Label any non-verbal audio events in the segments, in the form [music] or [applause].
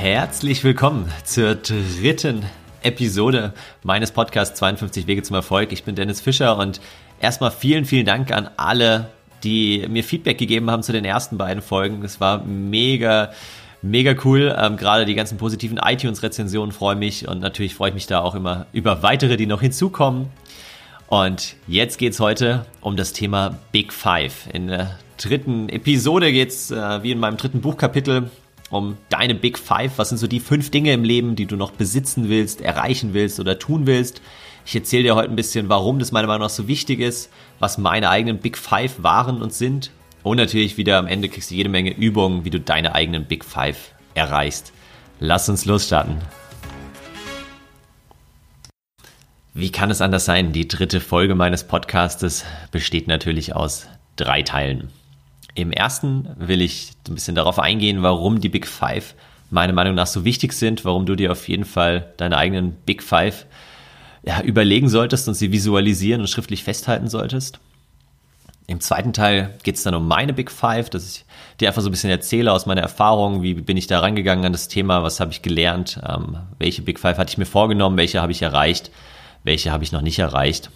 Herzlich willkommen zur dritten Episode meines Podcasts 52 Wege zum Erfolg. Ich bin Dennis Fischer und erstmal vielen, vielen Dank an alle, die mir Feedback gegeben haben zu den ersten beiden Folgen. Es war mega, mega cool. Ähm, gerade die ganzen positiven iTunes-Rezensionen freuen mich und natürlich freue ich mich da auch immer über weitere, die noch hinzukommen. Und jetzt geht's heute um das Thema Big Five. In der dritten Episode geht's äh, wie in meinem dritten Buchkapitel um deine Big Five. Was sind so die fünf Dinge im Leben, die du noch besitzen willst, erreichen willst oder tun willst? Ich erzähle dir heute ein bisschen, warum das meiner Meinung nach so wichtig ist, was meine eigenen Big Five waren und sind. Und natürlich wieder am Ende kriegst du jede Menge Übungen, wie du deine eigenen Big Five erreichst. Lass uns losstarten. Wie kann es anders sein? Die dritte Folge meines Podcastes besteht natürlich aus drei Teilen. Im ersten will ich ein bisschen darauf eingehen, warum die Big Five meiner Meinung nach so wichtig sind, warum du dir auf jeden Fall deine eigenen Big Five ja, überlegen solltest und sie visualisieren und schriftlich festhalten solltest. Im zweiten Teil geht es dann um meine Big Five, dass ich dir einfach so ein bisschen erzähle aus meiner Erfahrung, wie bin ich da rangegangen an das Thema, was habe ich gelernt, ähm, welche Big Five hatte ich mir vorgenommen, welche habe ich erreicht, welche habe ich noch nicht erreicht.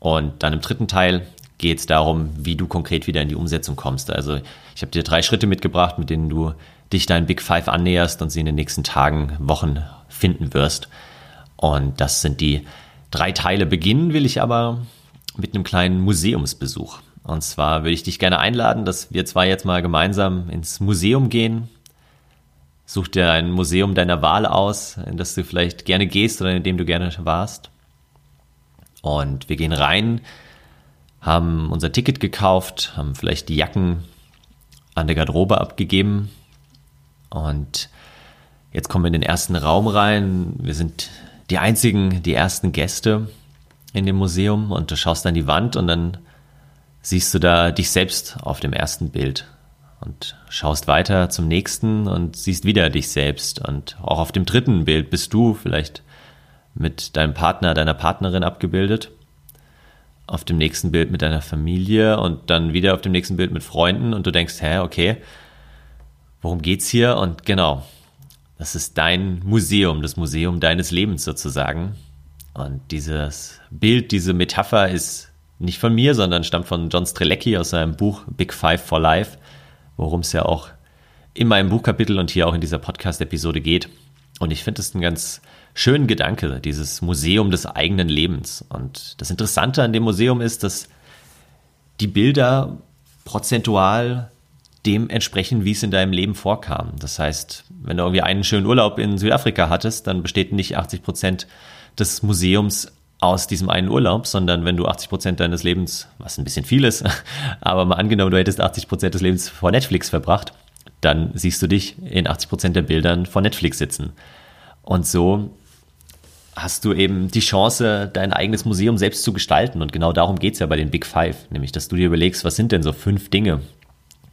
Und dann im dritten Teil geht es darum, wie du konkret wieder in die Umsetzung kommst. Also ich habe dir drei Schritte mitgebracht, mit denen du dich deinen Big Five annäherst und sie in den nächsten Tagen, Wochen finden wirst. Und das sind die drei Teile. Beginnen will ich aber mit einem kleinen Museumsbesuch. Und zwar würde ich dich gerne einladen, dass wir zwei jetzt mal gemeinsam ins Museum gehen. Such dir ein Museum deiner Wahl aus, in das du vielleicht gerne gehst oder in dem du gerne warst. Und wir gehen rein, haben unser Ticket gekauft, haben vielleicht die Jacken an der Garderobe abgegeben. Und jetzt kommen wir in den ersten Raum rein. Wir sind die einzigen, die ersten Gäste in dem Museum. Und du schaust an die Wand und dann siehst du da dich selbst auf dem ersten Bild. Und schaust weiter zum nächsten und siehst wieder dich selbst. Und auch auf dem dritten Bild bist du vielleicht mit deinem Partner, deiner Partnerin abgebildet auf dem nächsten Bild mit deiner Familie und dann wieder auf dem nächsten Bild mit Freunden und du denkst, hä, okay, worum geht's hier? Und genau, das ist dein Museum, das Museum deines Lebens sozusagen. Und dieses Bild, diese Metapher ist nicht von mir, sondern stammt von John Strelecki aus seinem Buch Big Five for Life, worum es ja auch in meinem Buchkapitel und hier auch in dieser Podcast-Episode geht. Und ich finde es ein ganz schönen Gedanke, dieses Museum des eigenen Lebens. Und das Interessante an dem Museum ist, dass die Bilder prozentual dem entsprechen, wie es in deinem Leben vorkam. Das heißt, wenn du irgendwie einen schönen Urlaub in Südafrika hattest, dann besteht nicht 80 Prozent des Museums aus diesem einen Urlaub, sondern wenn du 80 Prozent deines Lebens, was ein bisschen viel ist, [laughs] aber mal angenommen, du hättest 80 Prozent des Lebens vor Netflix verbracht, dann siehst du dich in 80 Prozent der Bildern vor Netflix sitzen. Und so hast du eben die Chance, dein eigenes Museum selbst zu gestalten. Und genau darum geht es ja bei den Big Five, nämlich dass du dir überlegst, was sind denn so fünf Dinge,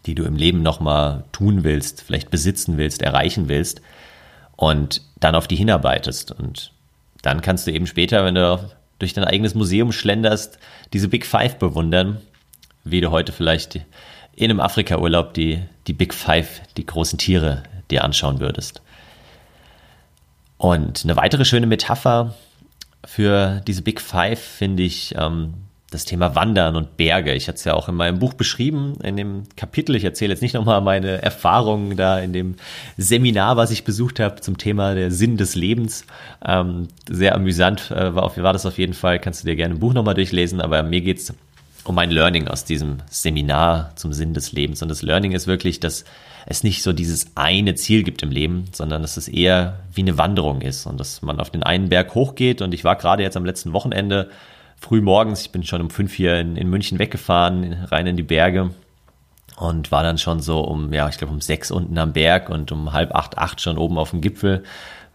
die du im Leben nochmal tun willst, vielleicht besitzen willst, erreichen willst und dann auf die hinarbeitest. Und dann kannst du eben später, wenn du durch dein eigenes Museum schlenderst, diese Big Five bewundern, wie du heute vielleicht in einem Afrika-Urlaub die, die Big Five, die großen Tiere dir anschauen würdest. Und eine weitere schöne Metapher für diese Big Five finde ich ähm, das Thema Wandern und Berge. Ich hatte es ja auch in meinem Buch beschrieben, in dem Kapitel. Ich erzähle jetzt nicht nochmal meine Erfahrungen da in dem Seminar, was ich besucht habe zum Thema der Sinn des Lebens. Ähm, sehr amüsant äh, war, auf, war das auf jeden Fall. Kannst du dir gerne ein Buch nochmal durchlesen, aber mir geht's um mein Learning aus diesem Seminar zum Sinn des Lebens. Und das Learning ist wirklich, dass es nicht so dieses eine Ziel gibt im Leben, sondern dass es eher wie eine Wanderung ist und dass man auf den einen Berg hochgeht. Und ich war gerade jetzt am letzten Wochenende früh morgens, ich bin schon um fünf hier in, in München weggefahren, rein in die Berge und war dann schon so um, ja, ich glaube um sechs unten am Berg und um halb acht, acht schon oben auf dem Gipfel,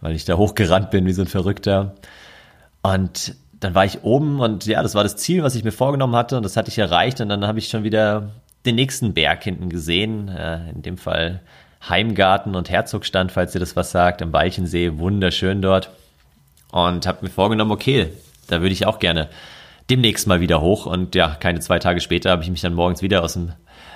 weil ich da hochgerannt bin wie so ein Verrückter. Und dann war ich oben und ja, das war das Ziel, was ich mir vorgenommen hatte und das hatte ich erreicht und dann habe ich schon wieder den nächsten Berg hinten gesehen, äh, in dem Fall Heimgarten und Herzogstand, falls ihr das was sagt, am Walchensee, wunderschön dort. Und habe mir vorgenommen, okay, da würde ich auch gerne demnächst mal wieder hoch. Und ja, keine zwei Tage später habe ich mich dann morgens wieder aus dem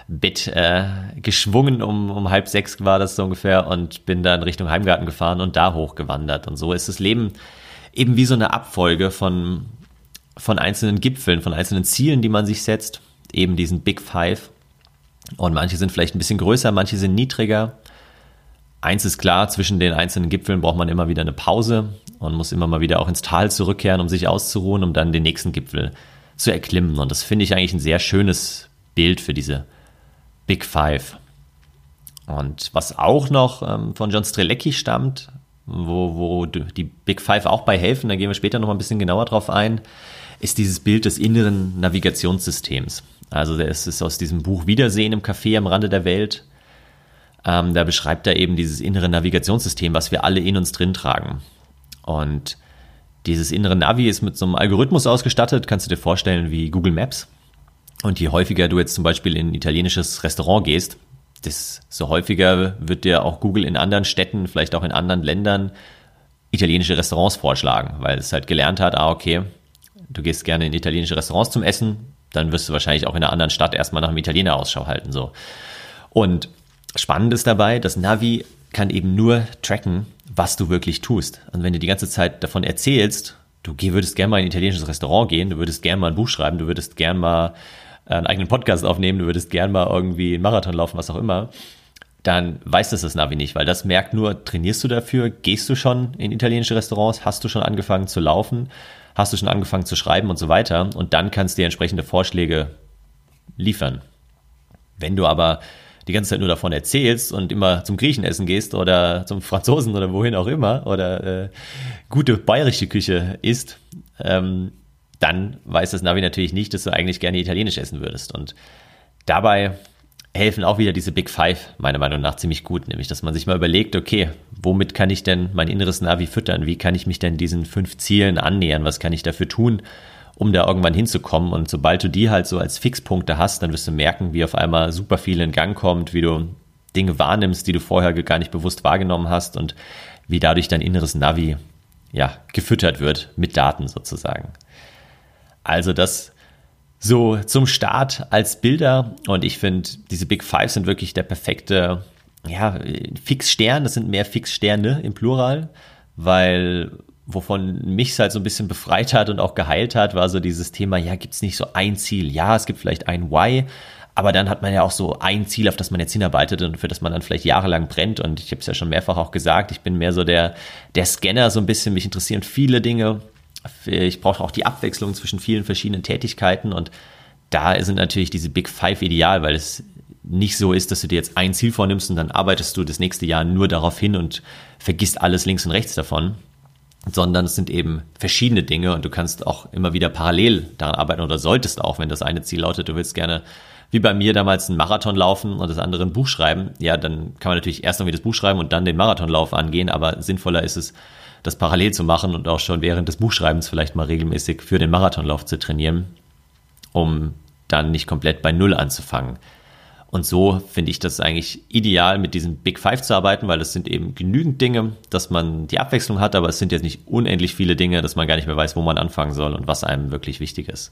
Bett äh, geschwungen, um, um halb sechs war das so ungefähr und bin dann Richtung Heimgarten gefahren und da hochgewandert. Und so ist das Leben eben wie so eine Abfolge von, von einzelnen Gipfeln, von einzelnen Zielen, die man sich setzt, eben diesen Big Five. Und manche sind vielleicht ein bisschen größer, manche sind niedriger. Eins ist klar, zwischen den einzelnen Gipfeln braucht man immer wieder eine Pause und muss immer mal wieder auch ins Tal zurückkehren, um sich auszuruhen, um dann den nächsten Gipfel zu erklimmen. Und das finde ich eigentlich ein sehr schönes Bild für diese Big Five. Und was auch noch ähm, von John Strelecki stammt, wo, wo die Big Five auch bei helfen, da gehen wir später noch mal ein bisschen genauer drauf ein, ist dieses Bild des inneren Navigationssystems. Also das ist aus diesem Buch Wiedersehen im Café am Rande der Welt ähm, da beschreibt er eben dieses innere Navigationssystem, was wir alle in uns drin tragen. Und dieses innere Navi ist mit so einem Algorithmus ausgestattet, kannst du dir vorstellen wie Google Maps. Und je häufiger du jetzt zum Beispiel in ein italienisches Restaurant gehst, desto häufiger wird dir auch Google in anderen Städten, vielleicht auch in anderen Ländern, italienische Restaurants vorschlagen, weil es halt gelernt hat, ah, okay, du gehst gerne in italienische Restaurants zum Essen, dann wirst du wahrscheinlich auch in einer anderen Stadt erstmal nach einem Italiener Ausschau halten, so. Und Spannend ist dabei, das Navi kann eben nur tracken, was du wirklich tust. Und wenn du die ganze Zeit davon erzählst, du würdest gerne mal in ein italienisches Restaurant gehen, du würdest gerne mal ein Buch schreiben, du würdest gerne mal einen eigenen Podcast aufnehmen, du würdest gerne mal irgendwie einen Marathon laufen, was auch immer, dann weiß das das Navi nicht, weil das merkt nur, trainierst du dafür, gehst du schon in italienische Restaurants, hast du schon angefangen zu laufen, hast du schon angefangen zu schreiben und so weiter und dann kannst du dir entsprechende Vorschläge liefern. Wenn du aber die ganze Zeit nur davon erzählst und immer zum Griechen essen gehst oder zum Franzosen oder wohin auch immer oder äh, gute bayerische Küche isst, ähm, dann weiß das Navi natürlich nicht, dass du eigentlich gerne italienisch essen würdest. Und dabei helfen auch wieder diese Big Five meiner Meinung nach ziemlich gut, nämlich dass man sich mal überlegt, okay, womit kann ich denn mein inneres Navi füttern? Wie kann ich mich denn diesen fünf Zielen annähern? Was kann ich dafür tun? um da irgendwann hinzukommen. Und sobald du die halt so als Fixpunkte hast, dann wirst du merken, wie auf einmal super viel in Gang kommt, wie du Dinge wahrnimmst, die du vorher gar nicht bewusst wahrgenommen hast und wie dadurch dein inneres Navi ja, gefüttert wird mit Daten sozusagen. Also das so zum Start als Bilder und ich finde, diese Big Five sind wirklich der perfekte ja, Fixstern, das sind mehr Fixsterne im Plural, weil wovon mich halt so ein bisschen befreit hat und auch geheilt hat, war so dieses Thema, ja, gibt es nicht so ein Ziel? Ja, es gibt vielleicht ein Why, aber dann hat man ja auch so ein Ziel, auf das man jetzt hinarbeitet und für das man dann vielleicht jahrelang brennt. Und ich habe es ja schon mehrfach auch gesagt, ich bin mehr so der, der Scanner so ein bisschen, mich interessieren viele Dinge. Ich brauche auch die Abwechslung zwischen vielen verschiedenen Tätigkeiten und da sind natürlich diese Big Five ideal, weil es nicht so ist, dass du dir jetzt ein Ziel vornimmst und dann arbeitest du das nächste Jahr nur darauf hin und vergisst alles links und rechts davon, sondern es sind eben verschiedene Dinge und du kannst auch immer wieder parallel daran arbeiten oder solltest auch, wenn das eine Ziel lautet, du willst gerne wie bei mir damals einen Marathon laufen und das andere ein Buch schreiben, ja, dann kann man natürlich erst irgendwie das Buch schreiben und dann den Marathonlauf angehen, aber sinnvoller ist es, das parallel zu machen und auch schon während des Buchschreibens vielleicht mal regelmäßig für den Marathonlauf zu trainieren, um dann nicht komplett bei Null anzufangen. Und so finde ich das eigentlich ideal, mit diesen Big Five zu arbeiten, weil es sind eben genügend Dinge, dass man die Abwechslung hat, aber es sind jetzt nicht unendlich viele Dinge, dass man gar nicht mehr weiß, wo man anfangen soll und was einem wirklich wichtig ist.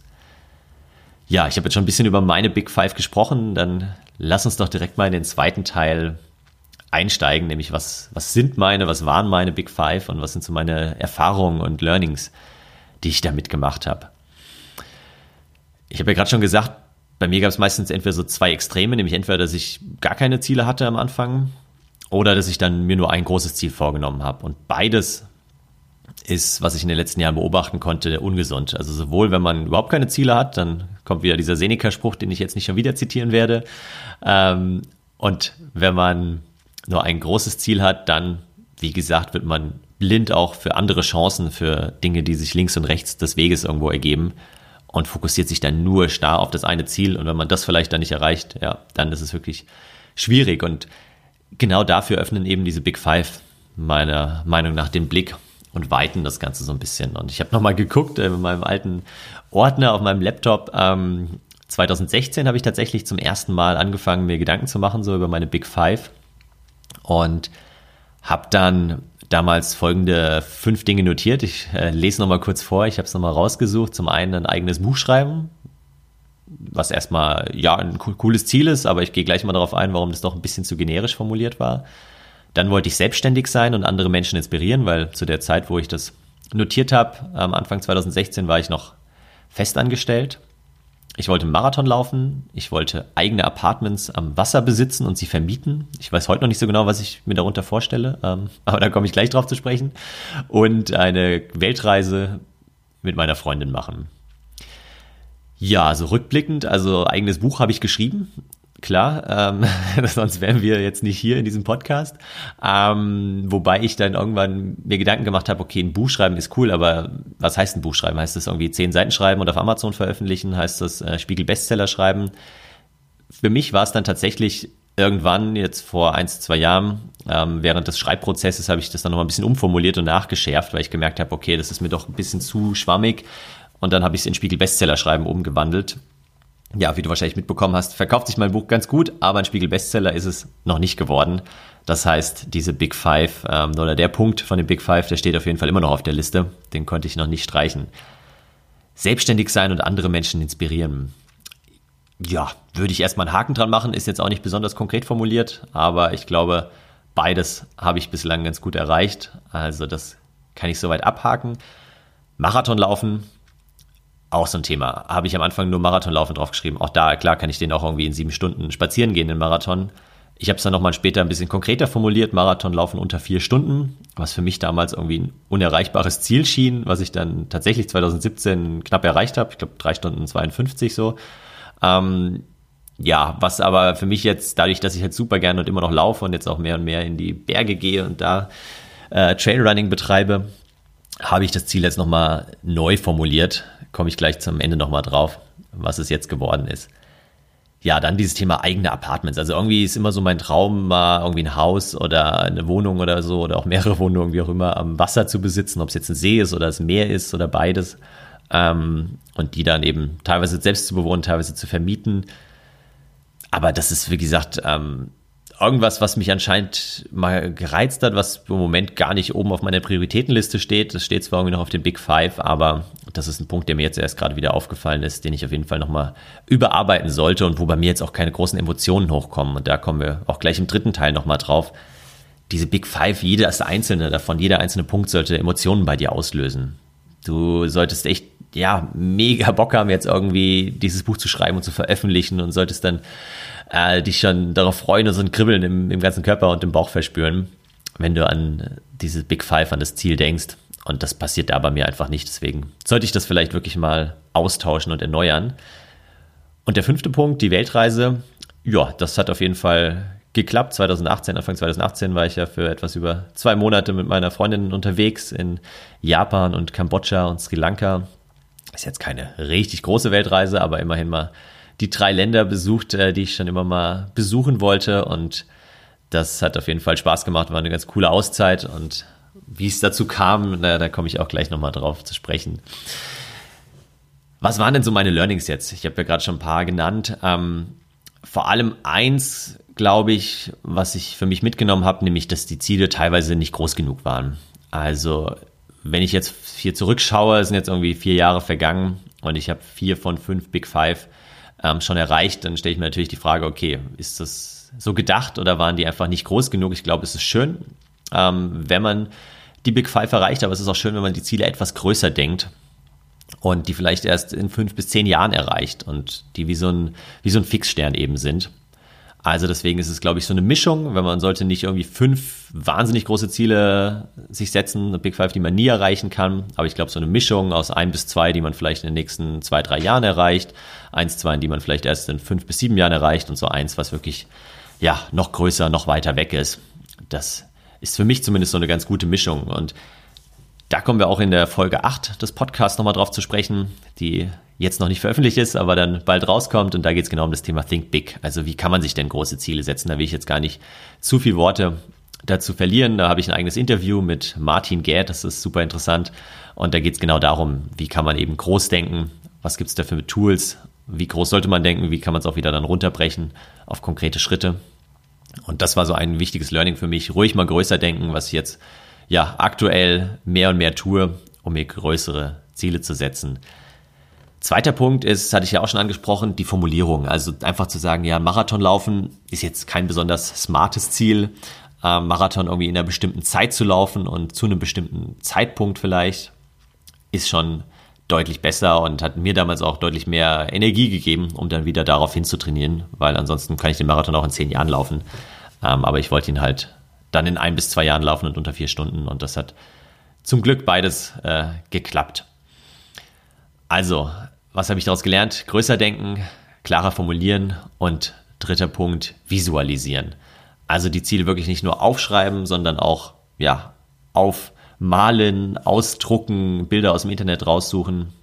Ja, ich habe jetzt schon ein bisschen über meine Big Five gesprochen, dann lass uns doch direkt mal in den zweiten Teil einsteigen, nämlich was, was sind meine, was waren meine Big Five und was sind so meine Erfahrungen und Learnings, die ich da mitgemacht habe. Ich habe ja gerade schon gesagt, bei mir gab es meistens entweder so zwei Extreme, nämlich entweder, dass ich gar keine Ziele hatte am Anfang oder dass ich dann mir nur ein großes Ziel vorgenommen habe. Und beides ist, was ich in den letzten Jahren beobachten konnte, ungesund. Also sowohl, wenn man überhaupt keine Ziele hat, dann kommt wieder dieser Seneca-Spruch, den ich jetzt nicht schon wieder zitieren werde. Ähm, und wenn man nur ein großes Ziel hat, dann, wie gesagt, wird man blind auch für andere Chancen, für Dinge, die sich links und rechts des Weges irgendwo ergeben und fokussiert sich dann nur starr auf das eine Ziel. Und wenn man das vielleicht dann nicht erreicht, ja, dann ist es wirklich schwierig. Und genau dafür öffnen eben diese Big Five meiner Meinung nach den Blick und weiten das Ganze so ein bisschen. Und ich habe nochmal geguckt äh, in meinem alten Ordner auf meinem Laptop. Ähm, 2016 habe ich tatsächlich zum ersten Mal angefangen, mir Gedanken zu machen, so über meine Big Five. Und habe dann damals folgende fünf Dinge notiert. Ich äh, lese nochmal kurz vor. Ich habe es nochmal rausgesucht. Zum einen ein eigenes Buch schreiben. was erstmal ja ein cooles Ziel ist, aber ich gehe gleich mal darauf ein, warum das doch ein bisschen zu generisch formuliert war. Dann wollte ich selbstständig sein und andere Menschen inspirieren, weil zu der Zeit, wo ich das notiert habe, am Anfang 2016 war ich noch festangestellt ich wollte Marathon laufen, ich wollte eigene Apartments am Wasser besitzen und sie vermieten. Ich weiß heute noch nicht so genau, was ich mir darunter vorstelle, ähm, [laughs] aber da komme ich gleich drauf zu sprechen. Und eine Weltreise mit meiner Freundin machen. Ja, so rückblickend, also eigenes Buch habe ich geschrieben klar, ähm, [laughs] sonst wären wir jetzt nicht hier in diesem Podcast. Ähm, wobei ich dann irgendwann mir Gedanken gemacht habe, okay, ein Buch schreiben ist cool, aber was heißt ein Buch schreiben? Heißt das irgendwie zehn Seiten schreiben und auf Amazon veröffentlichen? Heißt das äh, Spiegel Bestseller schreiben? Für mich war es dann tatsächlich irgendwann, jetzt vor ein, zwei Jahren, ähm, während des Schreibprozesses habe ich das dann nochmal ein bisschen umformuliert und nachgeschärft, weil ich gemerkt habe, okay, das ist mir doch ein bisschen zu schwammig. Und dann habe ich es in Spiegel Bestseller schreiben umgewandelt ja, wie du wahrscheinlich mitbekommen hast, verkauft sich mein Buch ganz gut, aber ein Spiegel-Bestseller ist es noch nicht geworden. Das heißt, diese Big Five ähm, oder der Punkt von den Big Five, der steht auf jeden Fall immer noch auf der Liste. Den konnte ich noch nicht streichen. Selbstständig sein und andere Menschen inspirieren. Ja, würde ich erstmal einen Haken dran machen, ist jetzt auch nicht besonders konkret formuliert, aber ich glaube, beides habe ich bislang ganz gut erreicht. Also das kann ich soweit abhaken. Marathon laufen auch so ein Thema. Habe ich am Anfang nur Marathonlaufen draufgeschrieben. Auch da, klar, kann ich den auch irgendwie in sieben Stunden spazieren gehen, den Marathon. Ich habe es dann nochmal später ein bisschen konkreter formuliert, Marathonlaufen unter vier Stunden, was für mich damals irgendwie ein unerreichbares Ziel schien, was ich dann tatsächlich 2017 knapp erreicht habe. Ich glaube, drei Stunden 52 so. Ähm, ja, was aber für mich jetzt, dadurch, dass ich halt super gerne und immer noch laufe und jetzt auch mehr und mehr in die Berge gehe und da äh, Trailrunning betreibe, habe ich das Ziel jetzt nochmal neu formuliert komme ich gleich zum Ende nochmal drauf, was es jetzt geworden ist. Ja, dann dieses Thema eigene Apartments. Also irgendwie ist immer so mein Traum, mal irgendwie ein Haus oder eine Wohnung oder so oder auch mehrere [laughs] Wohnungen, wie auch immer, am Wasser zu besitzen, ob es jetzt ein See ist oder das Meer ist oder beides. Ähm, und die dann eben teilweise selbst zu bewohnen, teilweise zu vermieten. Aber das ist, wie gesagt, ähm, irgendwas, was mich anscheinend mal gereizt hat, was im Moment gar nicht oben auf meiner Prioritätenliste steht. Das steht zwar irgendwie noch auf den Big Five, aber das ist ein Punkt, der mir jetzt erst gerade wieder aufgefallen ist, den ich auf jeden Fall nochmal überarbeiten sollte und wo bei mir jetzt auch keine großen Emotionen hochkommen. Und da kommen wir auch gleich im dritten Teil nochmal drauf. Diese Big Five, jedes einzelne davon, jeder einzelne Punkt sollte Emotionen bei dir auslösen. Du solltest echt, ja, mega Bock haben, jetzt irgendwie dieses Buch zu schreiben und zu veröffentlichen und solltest dann äh, dich schon darauf freuen und so ein Kribbeln im, im ganzen Körper und im Bauch verspüren, wenn du an diese Big Five, an das Ziel denkst. Und das passiert da bei mir einfach nicht. Deswegen sollte ich das vielleicht wirklich mal austauschen und erneuern. Und der fünfte Punkt, die Weltreise. Ja, das hat auf jeden Fall geklappt. 2018, Anfang 2018 war ich ja für etwas über zwei Monate mit meiner Freundin unterwegs in Japan und Kambodscha und Sri Lanka. Ist jetzt keine richtig große Weltreise, aber immerhin mal die drei Länder besucht, äh, die ich schon immer mal besuchen wollte. Und das hat auf jeden Fall Spaß gemacht, war eine ganz coole Auszeit. Und wie es dazu kam, na, da komme ich auch gleich nochmal drauf zu sprechen. Was waren denn so meine Learnings jetzt? Ich habe ja gerade schon ein paar genannt. Ähm, vor allem eins, glaube ich, was ich für mich mitgenommen habe, nämlich, dass die Ziele teilweise nicht groß genug waren. Also, wenn ich jetzt hier zurückschaue, sind jetzt irgendwie vier Jahre vergangen und ich habe vier von fünf Big Five ähm, schon erreicht, dann stelle ich mir natürlich die Frage, okay, ist das so gedacht oder waren die einfach nicht groß genug? Ich glaube, es ist schön, ähm, wenn man die Big Five erreicht, aber es ist auch schön, wenn man die Ziele etwas größer denkt und die vielleicht erst in fünf bis zehn Jahren erreicht und die wie so ein, wie so ein Fixstern eben sind. Also deswegen ist es, glaube ich, so eine Mischung, wenn man sollte nicht irgendwie fünf wahnsinnig große Ziele sich setzen, Big Five, die man nie erreichen kann. Aber ich glaube, so eine Mischung aus ein bis zwei, die man vielleicht in den nächsten zwei, drei Jahren erreicht, eins, zwei, die man vielleicht erst in fünf bis sieben Jahren erreicht und so eins, was wirklich, ja, noch größer, noch weiter weg ist. Das ist für mich zumindest so eine ganz gute Mischung. Und da kommen wir auch in der Folge 8 des Podcasts nochmal drauf zu sprechen, die jetzt noch nicht veröffentlicht ist, aber dann bald rauskommt. Und da geht es genau um das Thema Think Big. Also wie kann man sich denn große Ziele setzen? Da will ich jetzt gar nicht zu viel Worte dazu verlieren. Da habe ich ein eigenes Interview mit Martin Gerd, das ist super interessant. Und da geht es genau darum, wie kann man eben groß denken, was gibt es da für Tools, wie groß sollte man denken, wie kann man es auch wieder dann runterbrechen auf konkrete Schritte. Und das war so ein wichtiges Learning für mich. Ruhig mal größer denken, was ich jetzt ja aktuell mehr und mehr tue, um mir größere Ziele zu setzen. Zweiter Punkt ist, hatte ich ja auch schon angesprochen, die Formulierung. Also einfach zu sagen, ja, Marathon laufen ist jetzt kein besonders smartes Ziel. Ähm, Marathon irgendwie in einer bestimmten Zeit zu laufen und zu einem bestimmten Zeitpunkt vielleicht, ist schon deutlich besser und hat mir damals auch deutlich mehr Energie gegeben, um dann wieder darauf hinzutrainieren, weil ansonsten kann ich den Marathon auch in zehn Jahren laufen. Ähm, aber ich wollte ihn halt dann in ein bis zwei Jahren laufen und unter vier Stunden und das hat zum Glück beides äh, geklappt. Also, was habe ich daraus gelernt? Größer denken, klarer formulieren und dritter Punkt, visualisieren. Also die Ziele wirklich nicht nur aufschreiben, sondern auch ja, aufmalen, ausdrucken, Bilder aus dem Internet raussuchen.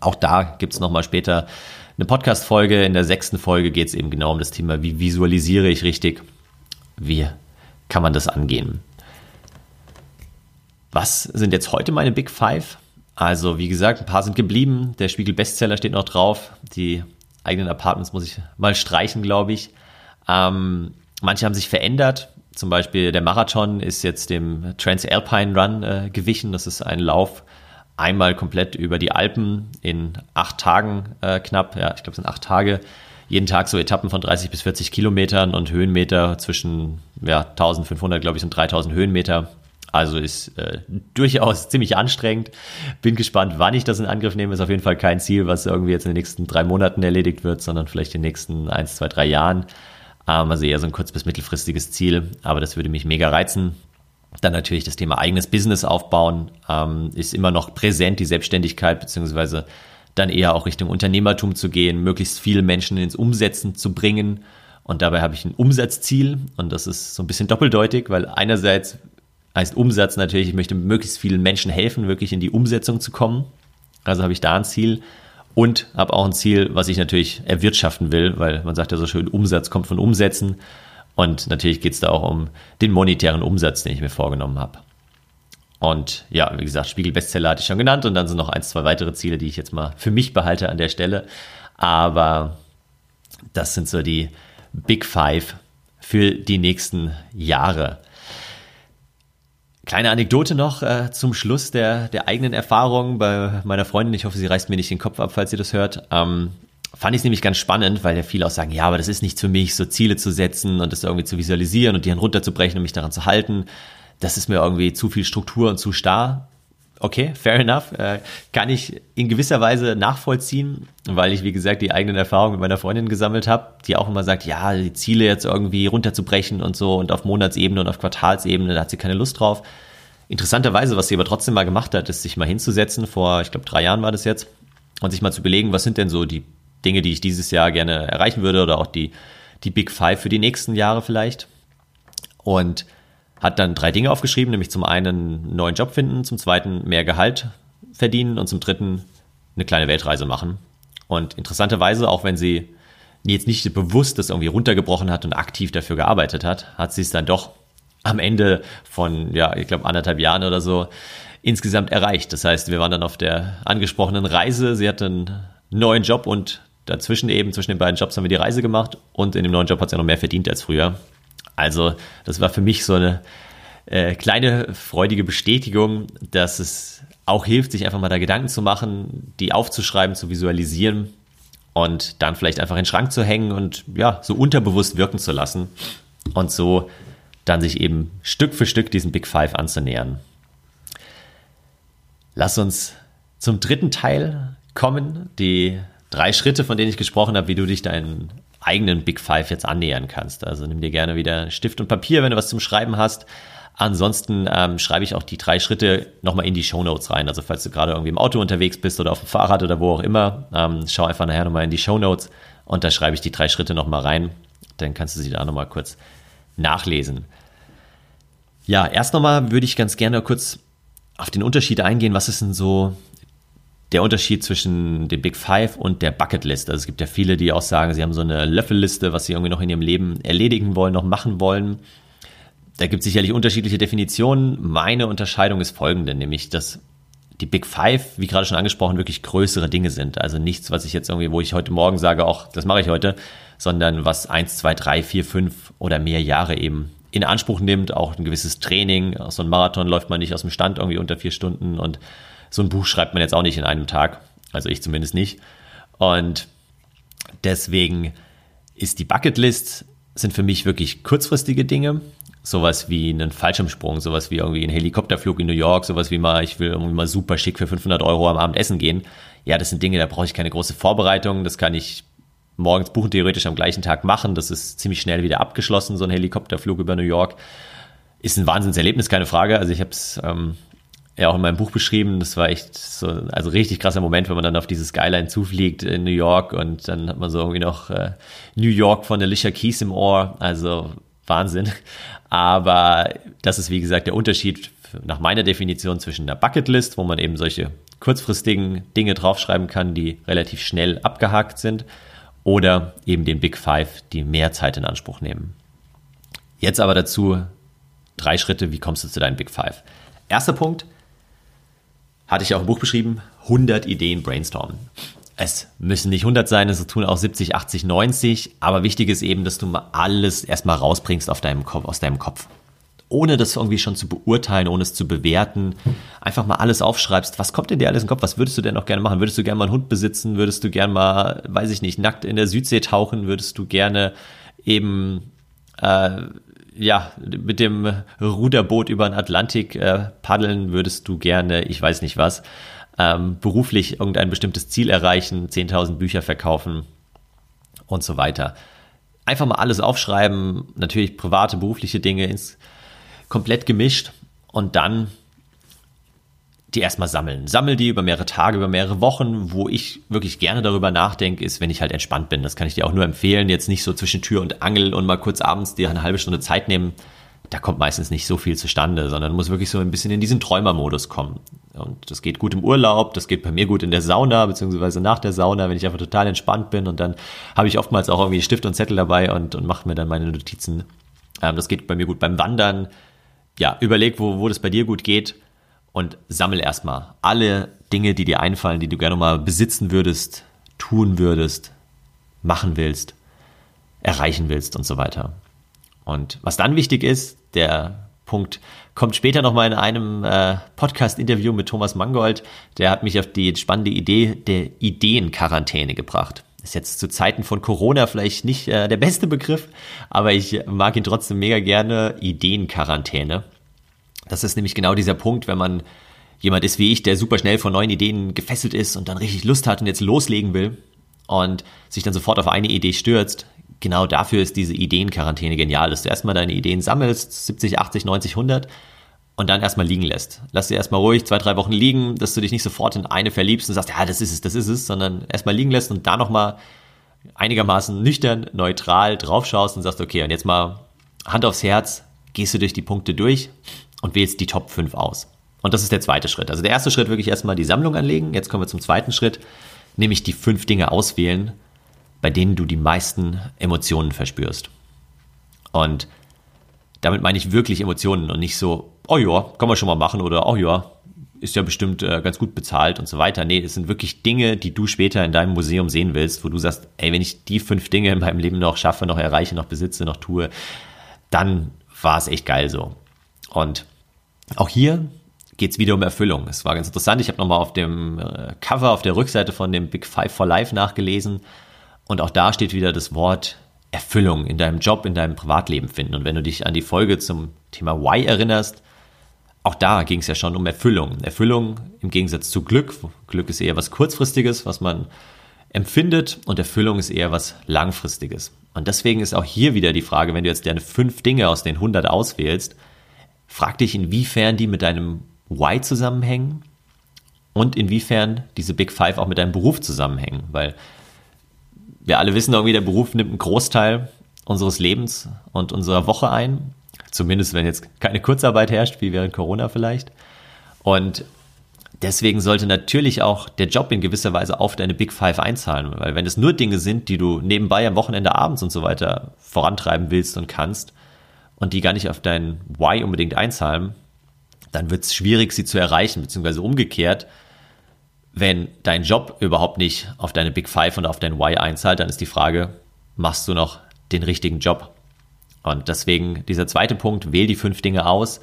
Auch da gibt es nochmal später eine Podcast-Folge. In der sechsten Folge geht es eben genau um das Thema, wie visualisiere ich richtig, wie kann man das angehen. Was sind jetzt heute meine Big Five? Also, wie gesagt, ein paar sind geblieben. Der Spiegel Bestseller steht noch drauf. Die eigenen Apartments muss ich mal streichen, glaube ich. Ähm, manche haben sich verändert. Zum Beispiel der Marathon ist jetzt dem Transalpine Run äh, gewichen. Das ist ein Lauf einmal komplett über die Alpen in acht Tagen äh, knapp. Ja, ich glaube, es sind acht Tage. Jeden Tag so Etappen von 30 bis 40 Kilometern und Höhenmeter zwischen ja, 1500, glaube ich, und 3000 Höhenmeter. Also ist äh, durchaus ziemlich anstrengend. Bin gespannt, wann ich das in Angriff nehme. Ist auf jeden Fall kein Ziel, was irgendwie jetzt in den nächsten drei Monaten erledigt wird, sondern vielleicht in den nächsten eins, zwei, drei Jahren. Ähm, also eher so ein kurz- bis mittelfristiges Ziel. Aber das würde mich mega reizen. Dann natürlich das Thema eigenes Business aufbauen. Ähm, ist immer noch präsent, die Selbstständigkeit, beziehungsweise dann eher auch Richtung Unternehmertum zu gehen, möglichst viele Menschen ins Umsetzen zu bringen. Und dabei habe ich ein Umsatzziel und das ist so ein bisschen doppeldeutig, weil einerseits heißt Umsatz natürlich, ich möchte möglichst vielen Menschen helfen, wirklich in die Umsetzung zu kommen. Also habe ich da ein Ziel und habe auch ein Ziel, was ich natürlich erwirtschaften will, weil man sagt ja so schön, Umsatz kommt von Umsätzen. Und natürlich geht es da auch um den monetären Umsatz, den ich mir vorgenommen habe. Und ja, wie gesagt, Spiegel-Bestseller hatte ich schon genannt und dann sind noch ein, zwei weitere Ziele, die ich jetzt mal für mich behalte an der Stelle. Aber das sind so die Big Five für die nächsten Jahre. Kleine Anekdote noch äh, zum Schluss der, der eigenen Erfahrung bei meiner Freundin. Ich hoffe, sie reißt mir nicht den Kopf ab, falls sie das hört. Ähm, fand ich es nämlich ganz spannend, weil ja viele auch sagen, ja, aber das ist nicht für mich, so Ziele zu setzen und das irgendwie zu visualisieren und die dann runterzubrechen und mich daran zu halten. Das ist mir irgendwie zu viel Struktur und zu starr. Okay, fair enough. Äh, kann ich in gewisser Weise nachvollziehen, weil ich, wie gesagt, die eigenen Erfahrungen mit meiner Freundin gesammelt habe, die auch immer sagt, ja, die Ziele jetzt irgendwie runterzubrechen und so und auf Monatsebene und auf Quartalsebene, da hat sie keine Lust drauf. Interessanterweise, was sie aber trotzdem mal gemacht hat, ist sich mal hinzusetzen, vor, ich glaube, drei Jahren war das jetzt, und sich mal zu überlegen, was sind denn so die Dinge, die ich dieses Jahr gerne erreichen würde oder auch die, die Big Five für die nächsten Jahre vielleicht. Und hat dann drei Dinge aufgeschrieben, nämlich zum einen einen neuen Job finden, zum zweiten mehr Gehalt verdienen und zum dritten eine kleine Weltreise machen. Und interessanterweise, auch wenn sie jetzt nicht bewusst das irgendwie runtergebrochen hat und aktiv dafür gearbeitet hat, hat sie es dann doch am Ende von, ja, ich glaube, anderthalb Jahren oder so insgesamt erreicht. Das heißt, wir waren dann auf der angesprochenen Reise. Sie hatte einen neuen Job und dazwischen eben, zwischen den beiden Jobs haben wir die Reise gemacht und in dem neuen Job hat sie noch mehr verdient als früher. Also das war für mich so eine äh, kleine freudige Bestätigung, dass es auch hilft, sich einfach mal da Gedanken zu machen, die aufzuschreiben, zu visualisieren und dann vielleicht einfach in den Schrank zu hängen und ja, so unterbewusst wirken zu lassen und so dann sich eben Stück für Stück diesen Big Five anzunähern. Lass uns zum dritten Teil kommen, die drei Schritte, von denen ich gesprochen habe, wie du dich deinen eigenen Big Five jetzt annähern kannst. Also nimm dir gerne wieder Stift und Papier, wenn du was zum Schreiben hast. Ansonsten ähm, schreibe ich auch die drei Schritte nochmal in die Show Notes rein. Also falls du gerade irgendwie im Auto unterwegs bist oder auf dem Fahrrad oder wo auch immer, ähm, schau einfach nachher nochmal in die Show Notes und da schreibe ich die drei Schritte nochmal rein. Dann kannst du sie da nochmal kurz nachlesen. Ja, erst nochmal würde ich ganz gerne kurz auf den Unterschied eingehen. Was ist denn so der Unterschied zwischen dem Big Five und der Bucketlist. Also es gibt ja viele, die auch sagen, sie haben so eine Löffelliste, was sie irgendwie noch in ihrem Leben erledigen wollen, noch machen wollen. Da gibt es sicherlich unterschiedliche Definitionen. Meine Unterscheidung ist folgende, nämlich dass die Big Five, wie gerade schon angesprochen, wirklich größere Dinge sind. Also nichts, was ich jetzt irgendwie, wo ich heute Morgen sage, auch das mache ich heute, sondern was eins, zwei, drei, vier, fünf oder mehr Jahre eben in Anspruch nimmt, auch ein gewisses Training. So ein Marathon läuft man nicht aus dem Stand irgendwie unter vier Stunden und so ein Buch schreibt man jetzt auch nicht in einem Tag. Also ich zumindest nicht. Und deswegen ist die Bucketlist sind für mich wirklich kurzfristige Dinge. Sowas wie einen Fallschirmsprung, sowas wie irgendwie ein Helikopterflug in New York, sowas wie mal, ich will irgendwie mal super schick für 500 Euro am Abend essen gehen. Ja, das sind Dinge, da brauche ich keine große Vorbereitung. Das kann ich morgens buchen, theoretisch am gleichen Tag machen. Das ist ziemlich schnell wieder abgeschlossen, so ein Helikopterflug über New York. Ist ein Wahnsinnserlebnis, keine Frage. Also ich habe es ähm, ja auch in meinem Buch beschrieben. Das war echt so, also richtig krasser Moment, wenn man dann auf diese Skyline zufliegt in New York und dann hat man so irgendwie noch äh, New York von Alicia Keys im Ohr. Also Wahnsinn. Aber das ist wie gesagt der Unterschied nach meiner Definition zwischen der Bucketlist, wo man eben solche kurzfristigen Dinge draufschreiben kann, die relativ schnell abgehakt sind, oder eben den Big Five, die mehr Zeit in Anspruch nehmen. Jetzt aber dazu drei Schritte, wie kommst du zu deinem Big Five? Erster Punkt, hatte ich auch im Buch beschrieben, 100 Ideen brainstormen. Es müssen nicht 100 sein, es tun auch 70, 80, 90, aber wichtig ist eben, dass du mal alles erstmal rausbringst auf deinem Kopf, aus deinem Kopf. Ohne das irgendwie schon zu beurteilen, ohne es zu bewerten, einfach mal alles aufschreibst. Was kommt denn dir alles in den Kopf? Was würdest du denn noch gerne machen? Würdest du gerne mal einen Hund besitzen? Würdest du gerne mal, weiß ich nicht, nackt in der Südsee tauchen? Würdest du gerne eben äh, ja, mit dem Ruderboot über den Atlantik äh, paddeln würdest du gerne, ich weiß nicht was, ähm, beruflich irgendein bestimmtes Ziel erreichen, 10.000 Bücher verkaufen und so weiter. Einfach mal alles aufschreiben, natürlich private, berufliche Dinge ins, komplett gemischt und dann die erstmal sammeln. Sammel die über mehrere Tage, über mehrere Wochen. Wo ich wirklich gerne darüber nachdenke, ist, wenn ich halt entspannt bin. Das kann ich dir auch nur empfehlen. Jetzt nicht so zwischen Tür und Angel und mal kurz abends dir eine halbe Stunde Zeit nehmen. Da kommt meistens nicht so viel zustande, sondern muss wirklich so ein bisschen in diesen Träumermodus kommen. Und das geht gut im Urlaub, das geht bei mir gut in der Sauna, beziehungsweise nach der Sauna, wenn ich einfach total entspannt bin und dann habe ich oftmals auch irgendwie Stift und Zettel dabei und, und mache mir dann meine Notizen. Ähm, das geht bei mir gut beim Wandern. Ja, überleg, wo, wo das bei dir gut geht und sammel erstmal alle Dinge, die dir einfallen, die du gerne mal besitzen würdest, tun würdest, machen willst, erreichen willst und so weiter. Und was dann wichtig ist, der Punkt kommt später nochmal in einem äh, Podcast-Interview mit Thomas Mangold. Der hat mich auf die spannende Idee der Ideenquarantäne gebracht. Ist jetzt zu Zeiten von Corona vielleicht nicht äh, der beste Begriff, aber ich mag ihn trotzdem mega gerne. Ideenquarantäne. Das ist nämlich genau dieser Punkt, wenn man jemand ist wie ich, der super schnell von neuen Ideen gefesselt ist und dann richtig Lust hat und jetzt loslegen will und sich dann sofort auf eine Idee stürzt. Genau dafür ist diese Ideenquarantäne genial, dass du erstmal deine Ideen sammelst, 70, 80, 90, 100 und dann erstmal liegen lässt. Lass sie erstmal ruhig zwei, drei Wochen liegen, dass du dich nicht sofort in eine verliebst und sagst, ja, das ist es, das ist es, sondern erstmal liegen lässt und da nochmal einigermaßen nüchtern, neutral draufschaust und sagst, okay, und jetzt mal Hand aufs Herz, gehst du durch die Punkte durch und wählst die Top 5 aus. Und das ist der zweite Schritt. Also der erste Schritt wirklich erstmal die Sammlung anlegen. Jetzt kommen wir zum zweiten Schritt, nämlich die fünf Dinge auswählen, bei denen du die meisten Emotionen verspürst. Und damit meine ich wirklich Emotionen und nicht so, oh ja, kann man schon mal machen oder oh ja, ist ja bestimmt äh, ganz gut bezahlt und so weiter. Nee, es sind wirklich Dinge, die du später in deinem Museum sehen willst, wo du sagst, ey, wenn ich die fünf Dinge in meinem Leben noch schaffe, noch erreiche, noch besitze, noch tue, dann war es echt geil so. Und auch hier geht es wieder um Erfüllung. Es war ganz interessant. Ich habe nochmal auf dem äh, Cover, auf der Rückseite von dem Big Five for Life nachgelesen. Und auch da steht wieder das Wort Erfüllung in deinem Job, in deinem Privatleben finden. Und wenn du dich an die Folge zum Thema Why erinnerst, auch da ging es ja schon um Erfüllung. Erfüllung im Gegensatz zu Glück. Glück ist eher was Kurzfristiges, was man empfindet und Erfüllung ist eher was Langfristiges. Und deswegen ist auch hier wieder die Frage, wenn du jetzt deine fünf Dinge aus den 100 auswählst, Frag dich, inwiefern die mit deinem Why zusammenhängen und inwiefern diese Big Five auch mit deinem Beruf zusammenhängen, weil wir alle wissen irgendwie, der Beruf nimmt einen Großteil unseres Lebens und unserer Woche ein. Zumindest wenn jetzt keine Kurzarbeit herrscht, wie während Corona vielleicht. Und deswegen sollte natürlich auch der Job in gewisser Weise auf deine Big Five einzahlen, weil wenn es nur Dinge sind, die du nebenbei am Wochenende abends und so weiter vorantreiben willst und kannst, und die gar nicht auf dein Why unbedingt einzahlen, dann wird es schwierig, sie zu erreichen, beziehungsweise umgekehrt, wenn dein Job überhaupt nicht auf deine Big Five und auf dein Why einzahlt, dann ist die Frage, machst du noch den richtigen Job? Und deswegen dieser zweite Punkt, wähl die fünf Dinge aus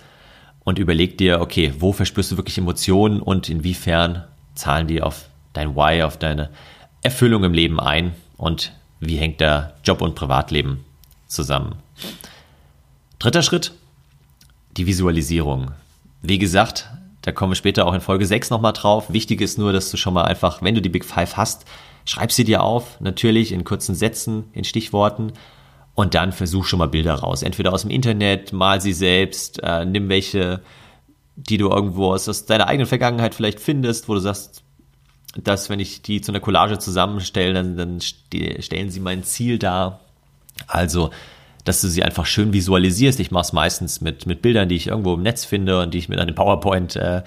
und überleg dir, okay, wo verspürst du wirklich Emotionen und inwiefern zahlen die auf dein Why, auf deine Erfüllung im Leben ein und wie hängt da Job und Privatleben zusammen. Dritter Schritt, die Visualisierung. Wie gesagt, da kommen wir später auch in Folge 6 nochmal drauf. Wichtig ist nur, dass du schon mal einfach, wenn du die Big Five hast, schreib sie dir auf, natürlich in kurzen Sätzen, in Stichworten und dann versuch schon mal Bilder raus. Entweder aus dem Internet, mal sie selbst, äh, nimm welche, die du irgendwo aus, aus deiner eigenen Vergangenheit vielleicht findest, wo du sagst, dass wenn ich die zu einer Collage zusammenstelle, dann, dann stellen sie mein Ziel dar. Also, dass du sie einfach schön visualisierst. Ich mache es meistens mit, mit Bildern, die ich irgendwo im Netz finde und die ich mit einem PowerPoint, äh,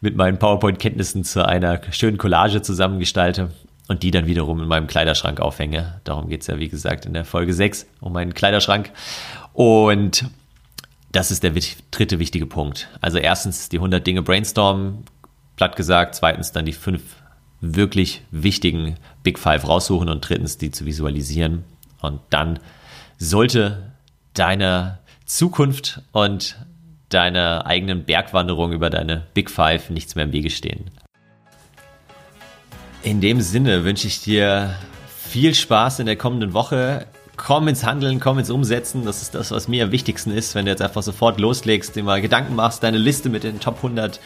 mit meinen PowerPoint-Kenntnissen zu einer schönen Collage zusammengestalte und die dann wiederum in meinem Kleiderschrank aufhänge. Darum geht's ja, wie gesagt, in der Folge 6 um meinen Kleiderschrank. Und das ist der dritte wichtige Punkt. Also erstens die 100 Dinge brainstormen, platt gesagt. Zweitens dann die fünf wirklich wichtigen Big Five raussuchen und drittens die zu visualisieren. Und dann sollte deine Zukunft und deiner eigenen Bergwanderung über deine Big Five nichts mehr im Wege stehen. In dem Sinne wünsche ich dir viel Spaß in der kommenden Woche. Komm ins Handeln, komm ins Umsetzen. Das ist das, was mir am wichtigsten ist, wenn du jetzt einfach sofort loslegst, dir mal Gedanken machst, deine Liste mit den Top 100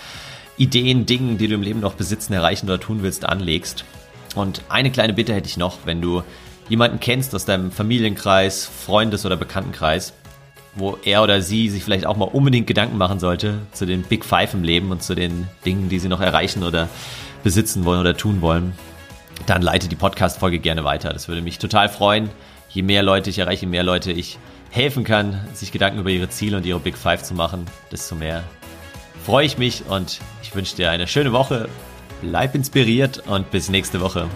Ideen, Dingen, die du im Leben noch besitzen, erreichen oder tun willst, anlegst. Und eine kleine Bitte hätte ich noch, wenn du jemanden kennst aus deinem Familienkreis, Freundes- oder Bekanntenkreis, wo er oder sie sich vielleicht auch mal unbedingt Gedanken machen sollte zu den Big Five im Leben und zu den Dingen, die sie noch erreichen oder besitzen wollen oder tun wollen, dann leite die Podcast-Folge gerne weiter. Das würde mich total freuen. Je mehr Leute ich erreiche, je mehr Leute ich helfen kann, sich Gedanken über ihre Ziele und ihre Big Five zu machen, desto mehr freue ich mich und ich wünsche dir eine schöne Woche. Bleib inspiriert und bis nächste Woche.